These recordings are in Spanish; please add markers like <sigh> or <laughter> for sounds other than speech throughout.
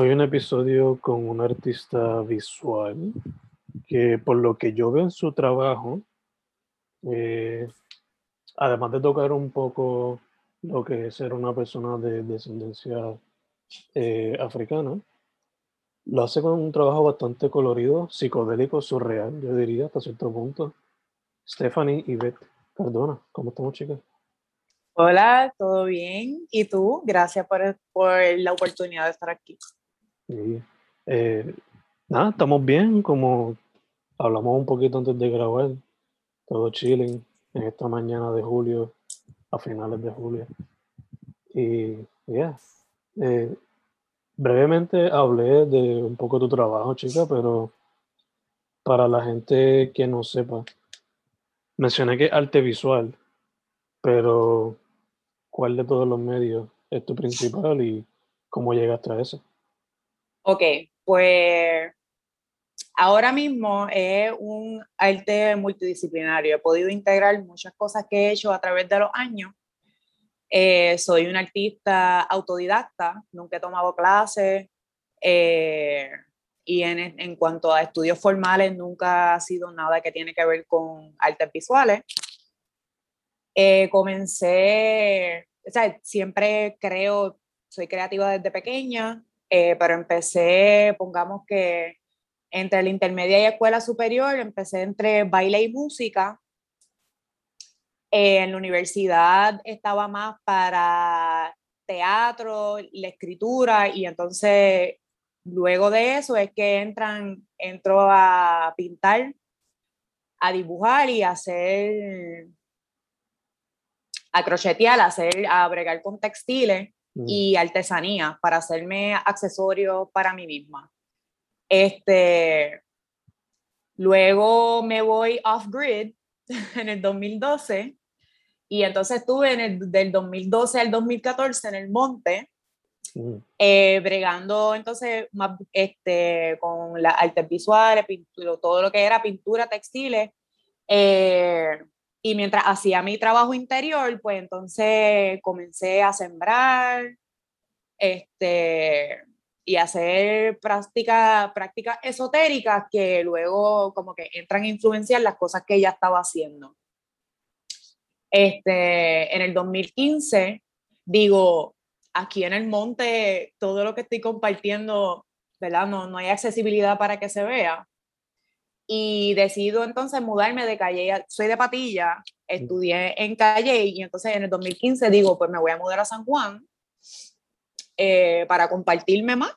Hoy un episodio con un artista visual que por lo que yo veo en su trabajo, eh, además de tocar un poco lo que es ser una persona de descendencia eh, africana, lo hace con un trabajo bastante colorido, psicodélico, surreal, yo diría, hasta cierto punto. Stephanie Yvette Cardona, ¿cómo estamos, chicas? Hola, ¿todo bien? ¿Y tú? Gracias por la oportunidad de estar aquí. Eh, nada, estamos bien, como hablamos un poquito antes de grabar, todo chilling en esta mañana de julio, a finales de julio. Y ya, eh, brevemente hablé de un poco tu trabajo, chica, pero para la gente que no sepa, mencioné que arte visual, pero ¿cuál de todos los medios es tu principal y cómo llegaste a eso? Ok, pues ahora mismo es un arte multidisciplinario. He podido integrar muchas cosas que he hecho a través de los años. Eh, soy un artista autodidacta, nunca he tomado clases. Eh, y en, en, cuanto a estudios formales, nunca ha sido nada que tiene que ver con artes visuales. Eh, comencé, o sea, siempre creo, soy creativa desde pequeña, eh, pero empecé, pongamos que entre la intermedia y escuela superior, empecé entre baile y música. Eh, en la universidad estaba más para teatro, la escritura, y entonces luego de eso es que entran, entro a pintar, a dibujar y a hacer, a crochetear, a hacer, a bregar con textiles y artesanía para hacerme accesorios para mí misma. Este, luego me voy off-grid <laughs> en el 2012 y entonces estuve en el, del 2012 al 2014 en el monte, eh, bregando entonces más este, con las artes visuales, pintura, todo lo que era pintura, textiles. Eh, y mientras hacía mi trabajo interior, pues entonces comencé a sembrar este, y hacer prácticas práctica esotéricas que luego como que entran a influenciar las cosas que ella estaba haciendo. Este, en el 2015, digo, aquí en el monte, todo lo que estoy compartiendo, ¿verdad? No, no hay accesibilidad para que se vea y decido entonces mudarme de Calle, soy de Patilla, estudié en Calle y entonces en el 2015 digo, pues me voy a mudar a San Juan eh, para compartirme más.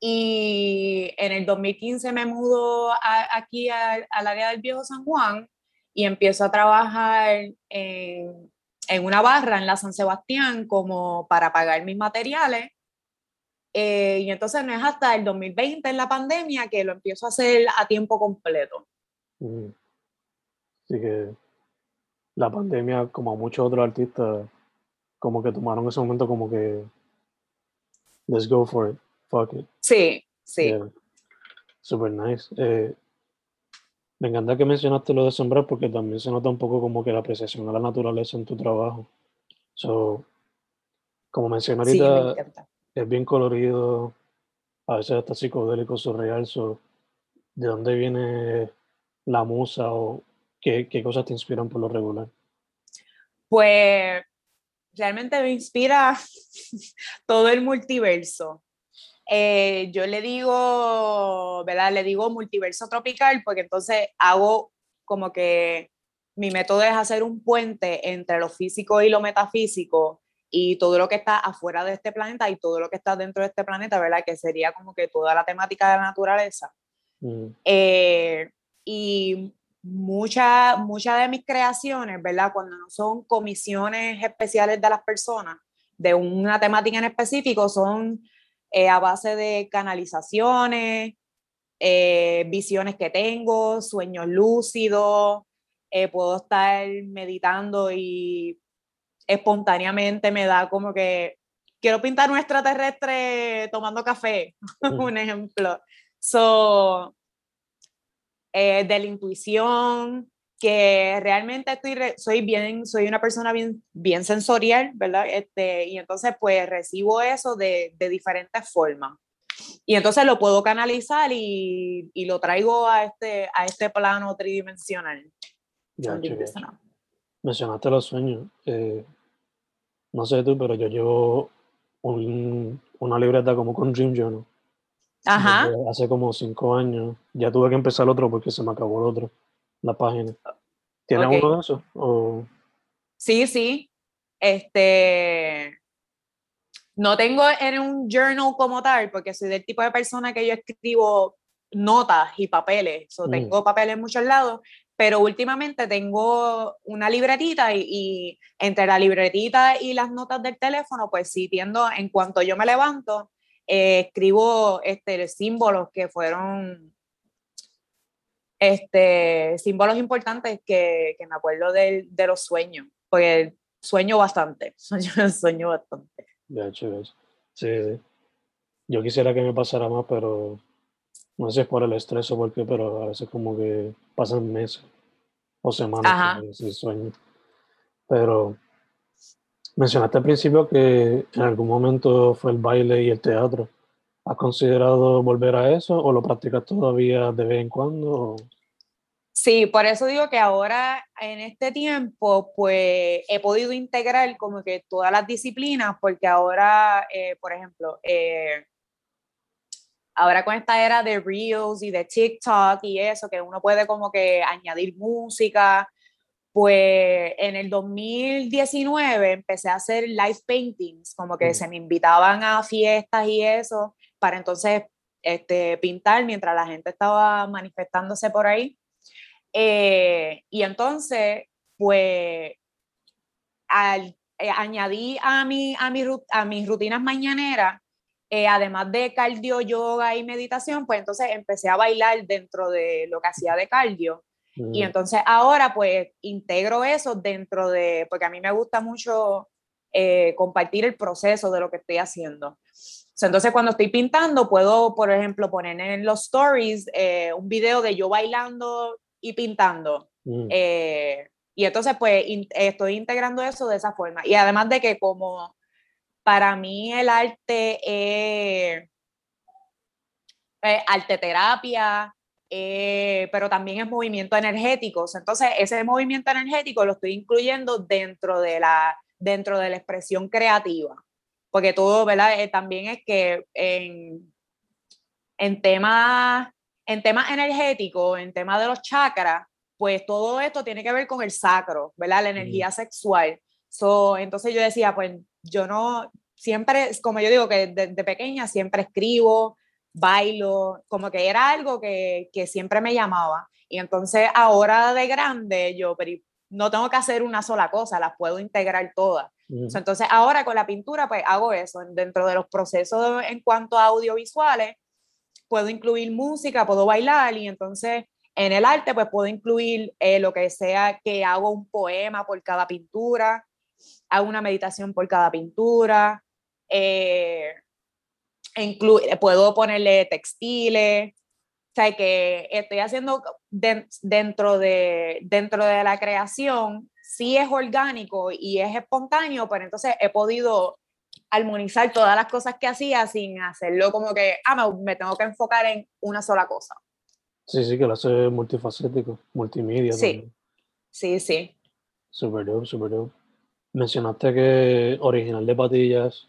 Y en el 2015 me mudo aquí al área del viejo San Juan y empiezo a trabajar en, en una barra en la San Sebastián como para pagar mis materiales eh, y entonces no es hasta el 2020 en la pandemia que lo empiezo a hacer a tiempo completo. Mm. Así que la pandemia, como muchos otros artistas, como que tomaron ese momento como que, let's go for it, fuck it. Sí, sí. Super nice. Eh, me encanta que mencionaste lo de sembrar porque también se nota un poco como que la apreciación a la naturaleza en tu trabajo. So, como mencioné ahorita, es bien colorido, a veces hasta psicodélico, surreal. So, ¿De dónde viene la musa o qué, qué cosas te inspiran por lo regular? Pues realmente me inspira <laughs> todo el multiverso. Eh, yo le digo, ¿verdad? Le digo multiverso tropical porque entonces hago como que mi método es hacer un puente entre lo físico y lo metafísico y todo lo que está afuera de este planeta y todo lo que está dentro de este planeta, ¿verdad? Que sería como que toda la temática de la naturaleza. Mm. Eh, y muchas mucha de mis creaciones, ¿verdad? Cuando no son comisiones especiales de las personas, de una temática en específico, son eh, a base de canalizaciones, eh, visiones que tengo, sueños lúcidos, eh, puedo estar meditando y espontáneamente me da como que quiero pintar un extraterrestre tomando café, <laughs> un ejemplo. So, de la intuición, que realmente estoy soy bien, soy una persona bien, bien sensorial, ¿verdad? Este, y entonces pues recibo eso de, de diferentes formas. Y entonces lo puedo canalizar y, y, lo traigo a este, a este plano tridimensional. Ya, Mencionaste los sueños. Eh, no sé tú, pero yo llevo un, una libreta como con Dream Journal. Ajá. Hace como cinco años. Ya tuve que empezar otro porque se me acabó el otro la página. ¿Tiene uno de esos? Sí, sí. Este, no tengo en un journal como tal, porque soy del tipo de persona que yo escribo notas y papeles. o mm. Tengo papeles en muchos lados, pero últimamente tengo una libretita y, entre la libretita y las notas del teléfono, pues sí, tiendo, en cuanto yo me levanto, eh, escribo este, símbolos que fueron este, símbolos importantes que, que me acuerdo de, de, los sueños, porque sueño bastante, <laughs> sueño, sueño bastante. De hecho, sí, yo quisiera que me pasara más, pero no sé si es por el estrés o por qué, pero a veces como que pasan meses o semanas sin sueño. Pero mencionaste al principio que en algún momento fue el baile y el teatro. ¿Has considerado volver a eso o lo practicas todavía de vez en cuando? Sí, por eso digo que ahora en este tiempo pues he podido integrar como que todas las disciplinas porque ahora, eh, por ejemplo, eh, ahora con esta era de Reels y de TikTok y eso, que uno puede como que añadir música, pues en el 2019 empecé a hacer live paintings, como que se me invitaban a fiestas y eso, para entonces este, pintar mientras la gente estaba manifestándose por ahí. Eh, y entonces, pues, al, eh, añadí a, mi, a, mi, a mis rutinas mañaneras, eh, además de cardio, yoga y meditación, pues entonces empecé a bailar dentro de lo que hacía de cardio. Y mm. entonces ahora pues integro eso dentro de, porque a mí me gusta mucho compartir el proceso de lo que estoy haciendo. Entonces, cuando estoy pintando, puedo, por ejemplo, poner en los stories un video de yo bailando y pintando. Mm. Eh, y entonces, pues, estoy integrando eso de esa forma. Y además de que como para mí el arte es arte terapia, eh, pero también es movimiento energético. Entonces, ese movimiento energético lo estoy incluyendo dentro de la, dentro de la expresión creativa. Porque todo, ¿verdad? Eh, también es que en, en temas en temas energéticos, en temas de los chakras, pues todo esto tiene que ver con el sacro, ¿verdad? La energía sexual. So, entonces yo decía, pues yo no, siempre, como yo digo que desde pequeña siempre escribo, bailo, como que era algo que, que, siempre me llamaba. Y entonces ahora de grande yo pero no tengo que hacer una sola cosa, las puedo integrar todas. entonces ahora con la pintura pues hago eso, dentro de los procesos en cuanto a audiovisuales, puedo incluir música, puedo bailar y entonces en el arte pues puedo incluir eh, lo que sea que hago un poema por cada pintura, hago una meditación por cada pintura, eh, puedo ponerle textiles, O sea, que estoy haciendo dentro, de, dentro de la creación, sí es orgánico y es espontáneo, pero entonces he podido armonizar todas las cosas que hacía sin hacerlo como que, ah, me, tengo que enfocar en una sola cosa. Sí, sí, que lo hace multifacético, multimedia. Sí, sí, sí. Super dope, super dope. Mencionaste que original de Patillas,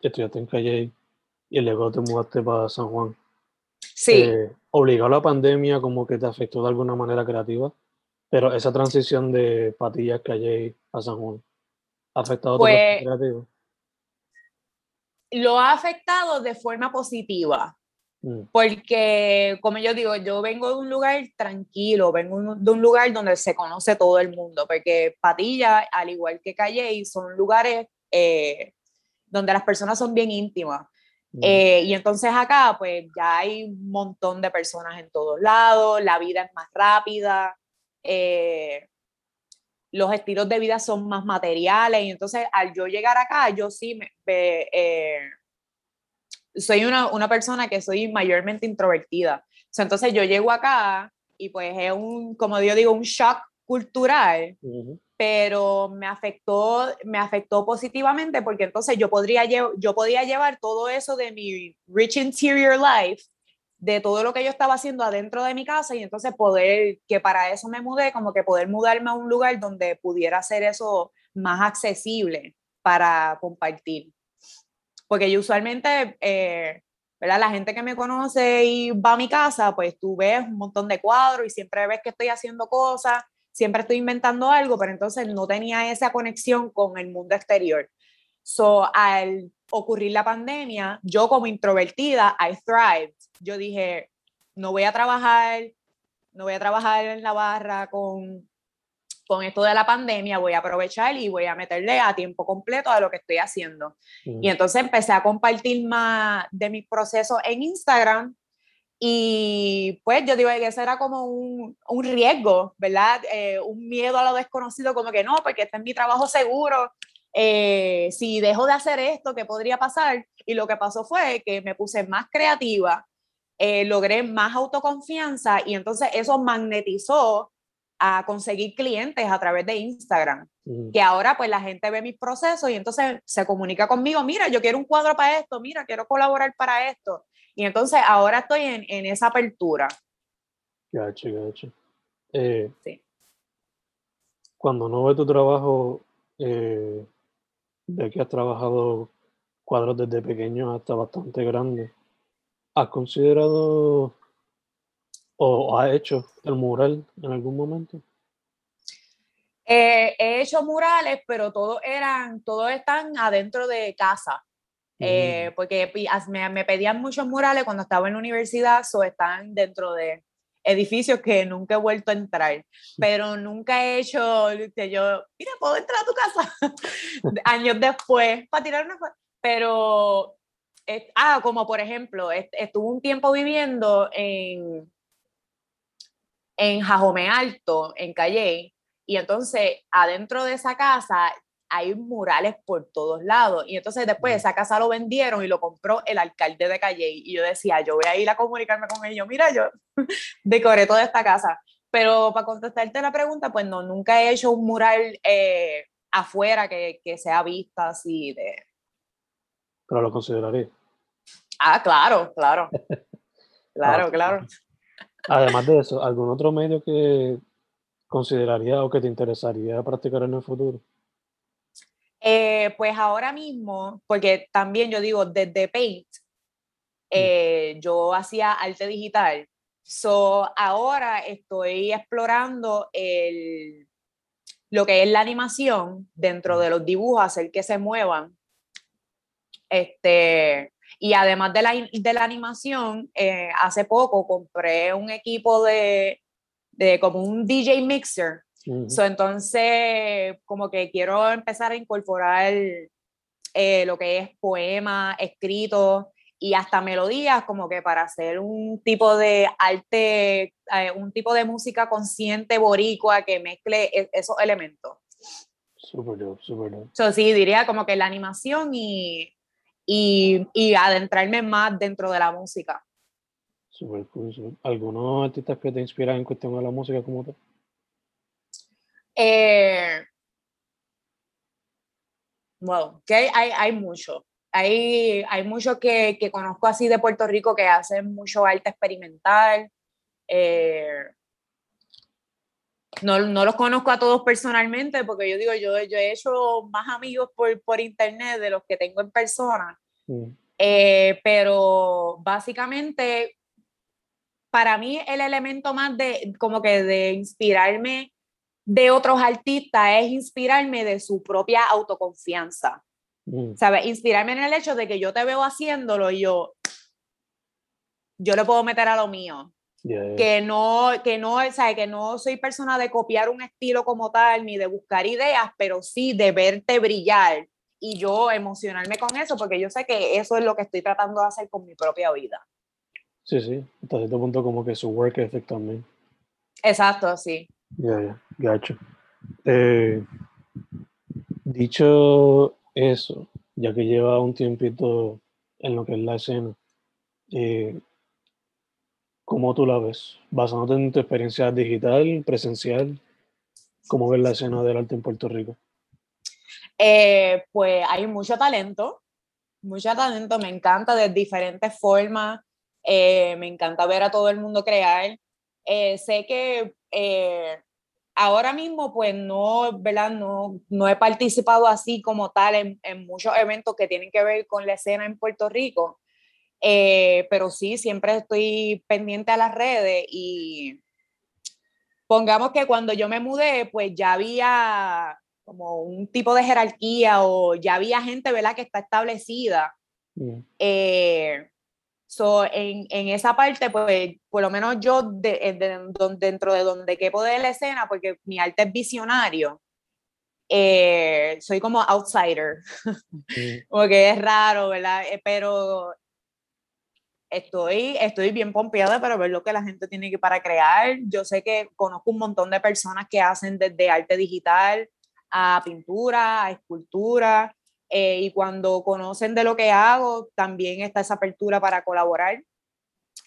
estudiaste en Calle y luego te mudaste para San Juan. Sí. Eh, obligó a la pandemia como que te afectó de alguna manera creativa, pero esa transición de Patillas, Calle a San Juan, ¿ha afectado tu pues, creativo? Lo ha afectado de forma positiva. Mm. Porque, como yo digo, yo vengo de un lugar tranquilo, vengo de un lugar donde se conoce todo el mundo, porque Patilla, al igual que Calle, son lugares eh, donde las personas son bien íntimas. Eh, y entonces acá, pues ya hay un montón de personas en todos lados, la vida es más rápida, eh, los estilos de vida son más materiales, y entonces al yo llegar acá, yo sí me, eh, soy una, una, persona que soy mayormente introvertida. entonces yo llego acá y pues es un, como yo digo, un shock cultural pero me afectó, me afectó positivamente porque entonces yo, podría yo podía llevar todo eso de mi rich interior life, de todo lo que yo estaba haciendo adentro de mi casa y entonces poder, que para eso me mudé, como que poder mudarme a un lugar donde pudiera hacer eso más accesible para compartir. Porque yo usualmente, eh, ¿verdad? La gente que me conoce y va a mi casa, pues tú ves un montón de cuadros y siempre ves que estoy haciendo cosas siempre estoy inventando algo, pero entonces no tenía esa conexión con el mundo exterior. So, al ocurrir la pandemia, yo como introvertida, I thrived. Yo dije, no voy a trabajar, no voy a trabajar en la barra con, con esto de la pandemia, voy a aprovechar y voy a meterle a tiempo completo a lo que estoy haciendo. Y entonces empecé a compartir más de mis procesos en Instagram y pues yo digo que ese era como un, un riesgo, ¿verdad? Eh, un miedo a lo desconocido, como que no, porque este es mi trabajo seguro. Eh, si dejo de hacer esto, ¿qué podría pasar? Y lo que pasó fue que me puse más creativa, eh, logré más autoconfianza y entonces eso magnetizó a conseguir clientes a través de Instagram. Que ahora pues la gente ve mis procesos y entonces se comunica conmigo, mira, yo quiero un cuadro para esto, mira, quiero colaborar para esto. Y entonces ahora estoy en, en esa apertura. Gacho, gacho. Eh, sí. Cuando no ve tu trabajo, eh, ve que has trabajado cuadros desde pequeño hasta bastante grande. ¿Has considerado o has hecho el mural en algún momento? Eh, he hecho murales, pero todos eran, todos están adentro de casa. Eh, porque me, me, pedían muchos murales cuando estaba en la universidad, o están dentro de edificios que nunca he vuelto a entrar, pero nunca he hecho, yo, mira, puedo entrar a tu casa <laughs> años después para tirar una pero, ah, como por ejemplo, estuve un tiempo viviendo en, en Jajome Alto, en Calle, y entonces adentro de esa casa hay murales por todos lados. Y entonces después esa casa lo vendieron y lo compró el alcalde de Calle. Y yo decía, yo voy a ir a comunicarme con ellos. Mira, yo <laughs> decoré toda esta casa. Pero para contestarte la pregunta, pues no, nunca he hecho un mural eh, afuera que, que sea vista así de... Pero lo consideraría. Ah, claro, claro. <laughs> claro, ah, claro. Además de eso, ¿algún otro medio que consideraría o que te interesaría practicar en el futuro? Eh, pues ahora mismo, porque también yo digo, desde Paint, eh, yo hacía arte digital. So, ahora estoy explorando el, lo que es la animación dentro de los dibujos, hacer que se muevan. Este, y además de la, de la animación, eh, hace poco compré un equipo de, de como un DJ mixer. Entonces, como que quiero empezar a incorporar eh, lo que es poema, escrito y hasta melodías, como que para hacer un tipo de arte, eh, un tipo de música consciente boricua que mezcle e, esos elementos. Súper súper sí, diría como que la animación y, y, y adentrarme más dentro de la música. Super cool. ¿Algunos artistas que te inspiran en cuestión de la música como tú? Eh, bueno, que hay, hay, hay mucho. Hay, hay muchos que, que, conozco así de Puerto Rico que hacen mucho arte experimental. Eh, no, no, los conozco a todos personalmente porque yo digo, yo, yo he hecho más amigos por, por internet de los que tengo en persona. Mm. Eh, pero básicamente, para mí el elemento más de como que de inspirarme de otros artistas es inspirarme de su propia autoconfianza. Mm. ¿Sabes? Inspirarme en el hecho de que yo te veo haciéndolo y yo, yo le puedo meter a lo mío. Que no, que no, ¿sabes? que no soy persona de copiar un estilo como tal, ni de buscar ideas, pero sí de verte brillar y yo emocionarme con eso, porque yo sé que eso es lo que estoy tratando de hacer con mi propia vida. Sí, sí, hasta cierto punto como que su work ethic también. Exacto, sí. Ya, ya, gacho. Eh, dicho eso, ya que lleva un tiempito en lo que es la escena, eh, ¿cómo tú la ves? Basándote en tu experiencia digital, presencial, ¿cómo ves la escena del arte en Puerto Rico? Eh, pues hay mucho talento, mucho talento, me encanta de diferentes formas, eh, me encanta ver a todo el mundo crear. sé que ahora mismo pues no, ¿verdad? No, no he participado así como tal en, en, muchos eventos que tienen que ver con la escena en Puerto Rico, eh, pero sí, siempre estoy pendiente a las redes y pongamos que cuando yo me mudé pues ya había como un tipo de jerarquía o ya había gente, ¿verdad? Que está establecida. Mm. Eh, So, en, en, esa parte, pues, por lo menos yo, de, eh, de, dentro de donde quepo de la escena, porque mi arte es visionario, eh, soy como outsider, <laughs> porque es raro, ¿verdad? Eh, pero estoy, estoy bien pompeada para ver lo que la gente tiene que para crear. Yo sé que conozco un montón de personas que hacen desde arte digital a pintura, a escultura, eh, y cuando conocen de lo que hago, también está esa apertura para colaborar.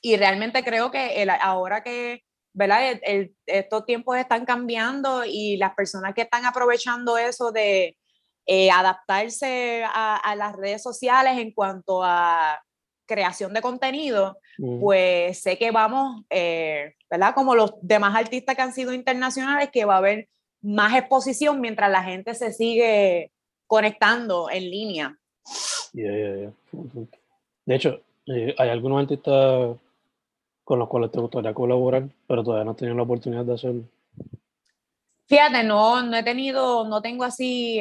Y realmente creo que el, ahora que ¿verdad? estos tiempos están cambiando y las personas que están aprovechando eso de eh, adaptarse a, las redes sociales en cuanto a creación de contenido, pues sé que vamos, eh, ¿verdad? Como los demás artistas que han sido internacionales, que va a haber más exposición mientras la gente se sigue conectando en línea. De hecho, eh, hay algunos artistas con los cuales te gustaría colaborar, pero todavía no has tenido la oportunidad de hacerlo. Fíjate, no, no he tenido, no tengo así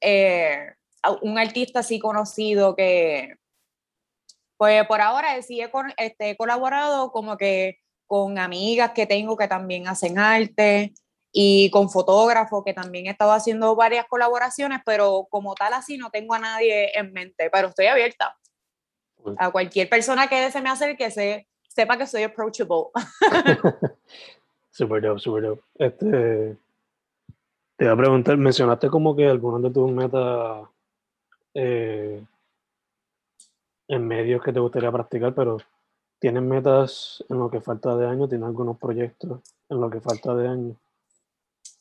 eh, un artista así conocido que, pues por ahora sí he, este, he colaborado como que con amigas que tengo que también hacen arte, y con fotógrafos que también he estado haciendo varias colaboraciones, pero como tal así no tengo a nadie en mente, pero estoy abierta a cualquier persona que se me acerque, se, sepa que soy approachable. <laughs> super dope, super dope. Este, te voy a preguntar, mencionaste como que algunos de tus metas eh, en medios que te gustaría practicar, pero ¿tienes metas en lo que falta de año? ¿Tienes algunos proyectos en lo que falta de año?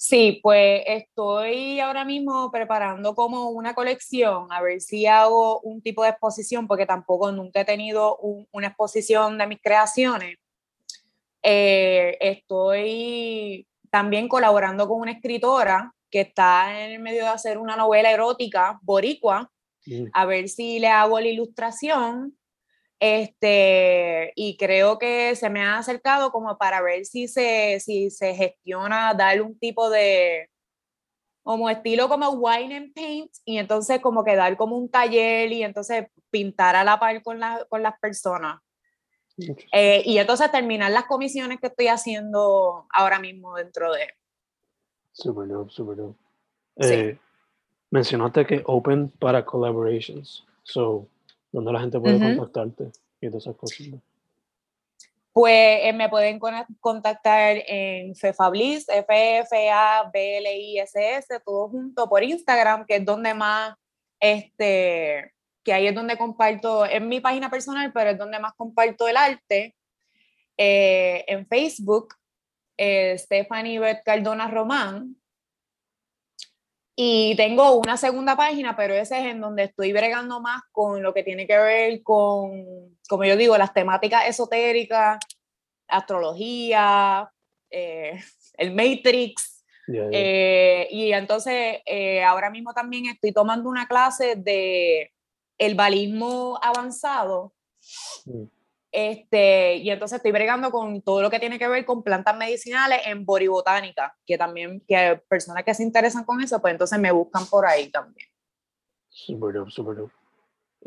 Sí, pues estoy ahora mismo preparando como una colección, a ver si hago un tipo de exposición, porque tampoco nunca he tenido una exposición de mis creaciones. Eh, estoy también colaborando con una escritora que está en el medio de hacer una novela erótica boricua, a ver si le hago la ilustración este, y creo que se me ha acercado como para ver si se, si se gestiona darle un tipo de, como estilo como wine and paint, y entonces como que dar como un taller y entonces pintar a la par con, la, con las personas. Eh, y entonces terminar las comisiones que estoy haciendo ahora mismo dentro de... Super dope, super dope. Mencionaste que open para collaborations. So, ¿Dónde la gente puede contactarte y todas esas cosas? Pues eh, me pueden contactar en Fefablis, F-F-A-B-L-I-S-S, todo junto por Instagram, que es donde más, este, que ahí es donde comparto, es mi página personal, pero es donde más comparto el arte. eh, en Facebook, eh, Stephanie Beth Cardona Román. Y tengo una segunda página, pero ese es en donde estoy bregando más con lo que tiene que ver con, como yo digo, las temáticas esotéricas, astrología, eh, <laughs> el Matrix. Eh, y entonces eh, ahora mismo también estoy tomando una clase de el balismo avanzado. Mm. Este, y entonces estoy bregando con todo lo que tiene que ver con plantas medicinales en boribotánica, que también, que personas que se interesan con eso, pues entonces me buscan por ahí también. Súper super súper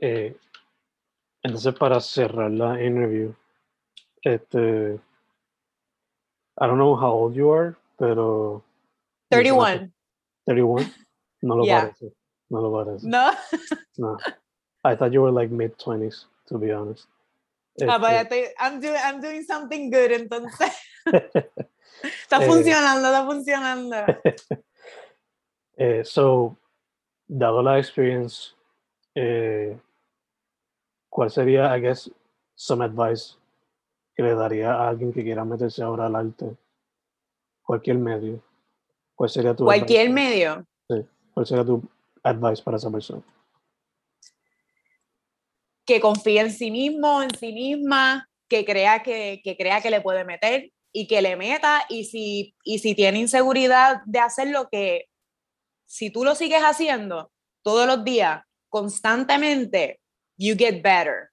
eh, entonces, para cerrar la interview, este, I don't know how old you are, pero... 31. 31? No lo <laughs> parece. No lo parece. No. no. I thought you were like mid 20s, to be honest. Ah, este, I'm, doing, I'm doing something good, entonces. <laughs> está eh, funcionando, está funcionando. <laughs> eh, so, dado la experience, eh, ¿cuál sería, I guess, some advice que le daría a alguien que quiera meterse ahora al arte? Cualquier medio. ¿Cuál sería tu Cualquier medio. Sí. ¿Cuál sería tu advice para esa persona? Que confíe en sí mismo, en sí misma, que crea que, que crea que le puede meter y que le meta y si, y si tiene inseguridad de hacer lo que, si tú lo sigues haciendo todos los días, constantemente, you get better.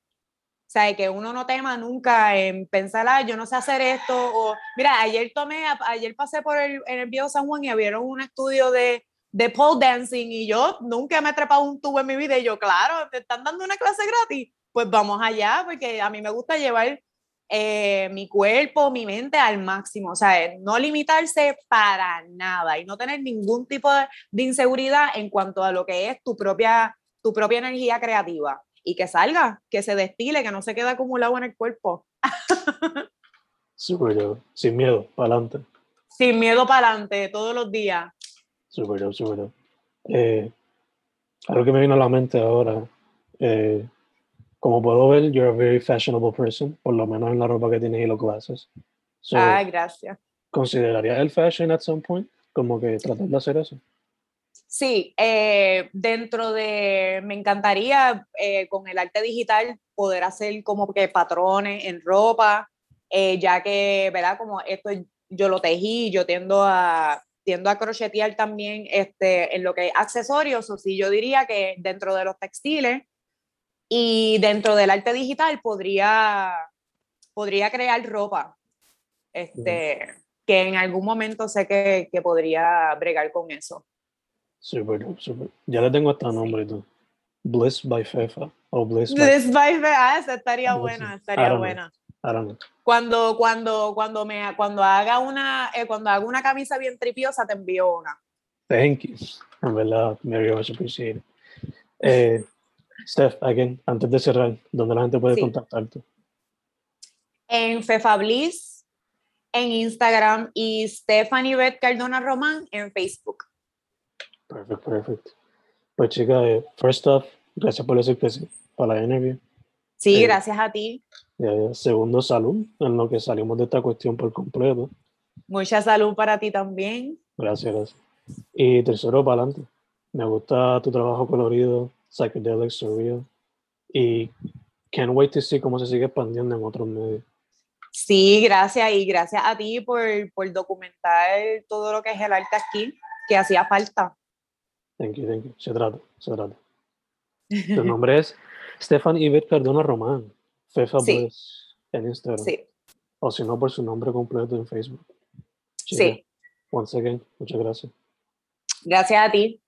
O sea, que uno no tema nunca en pensar, ah, yo no sé hacer esto, o mira, ayer tomé, ayer pasé por el, en el viejo San Juan y abrieron un estudio de, de pole dancing y yo nunca me he trepado un tubo en mi vida y yo, claro, te están dando una clase gratis, pues vamos allá, porque a mí me gusta llevar eh, mi cuerpo, mi mente al máximo, o sea, no limitarse para nada y no tener ningún tipo de, de, inseguridad en cuanto a lo que es tu propia, tu propia energía creativa y que salga, que se destile, que no se quede acumulado en el cuerpo. <laughs> Súper, sin miedo, para adelante. Sin miedo para adelante, todos los días. Súper, súper. Eh, algo que me viene a la mente ahora, eh, como puedo ver, you're a very fashionable person, por lo menos en la ropa que tienes y los glasses. ah, gracias. ¿Considerarías el fashion at some point? Como que tratar de hacer eso. Sí, eh, dentro de, me encantaría con el arte digital poder hacer como que patrones en ropa, ya que, ¿verdad? Como esto yo lo tejí, yo tiendo a tiendo a crochetear también este, en lo que es accesorios, o sí, yo diría que dentro de los textiles y dentro del arte digital podría, podría crear ropa, este, que en algún momento sé que, que podría bregar con eso. Súper, súper. Ya le tengo hasta nombre tú. Bliss by Fefa. O Bliss, Bliss by, Fefa. Ah, esa estaría buena, Cuando, cuando, cuando, me, cuando haga una, eh, cuando haga una camisa bien tripiosa, te envío una. Thank you. En verdad, very much appreciate eh, Steph, again, antes de cerrar, ¿dónde la gente puede contactarte? En Fefablis, en Instagram y Stephanie Beth Cardona Román en Facebook. Perfecto, perfecto. Pues chica, eh, first off, gracias por la para la interview. Sí, gracias a ti. Segundo, salud, en lo que salimos de esta cuestión por completo. Mucha salud para ti también. Gracias, gracias. Y tercero, para adelante. Me gusta tu trabajo colorido, psychedelic, surreal. Y can't wait to see cómo se sigue expandiendo en otros medios. Sí, gracias. Y gracias a ti por, por documentar todo lo que es el arte aquí, que hacía falta. Thank you, thank you. Se trata, se trata. Tu nombre es Stefan Ivet Cardona Román. Fefa sí. en Instagram. Sí. O si no, por su nombre completo en Facebook. Sí. Once again, muchas gracias. Gracias a ti.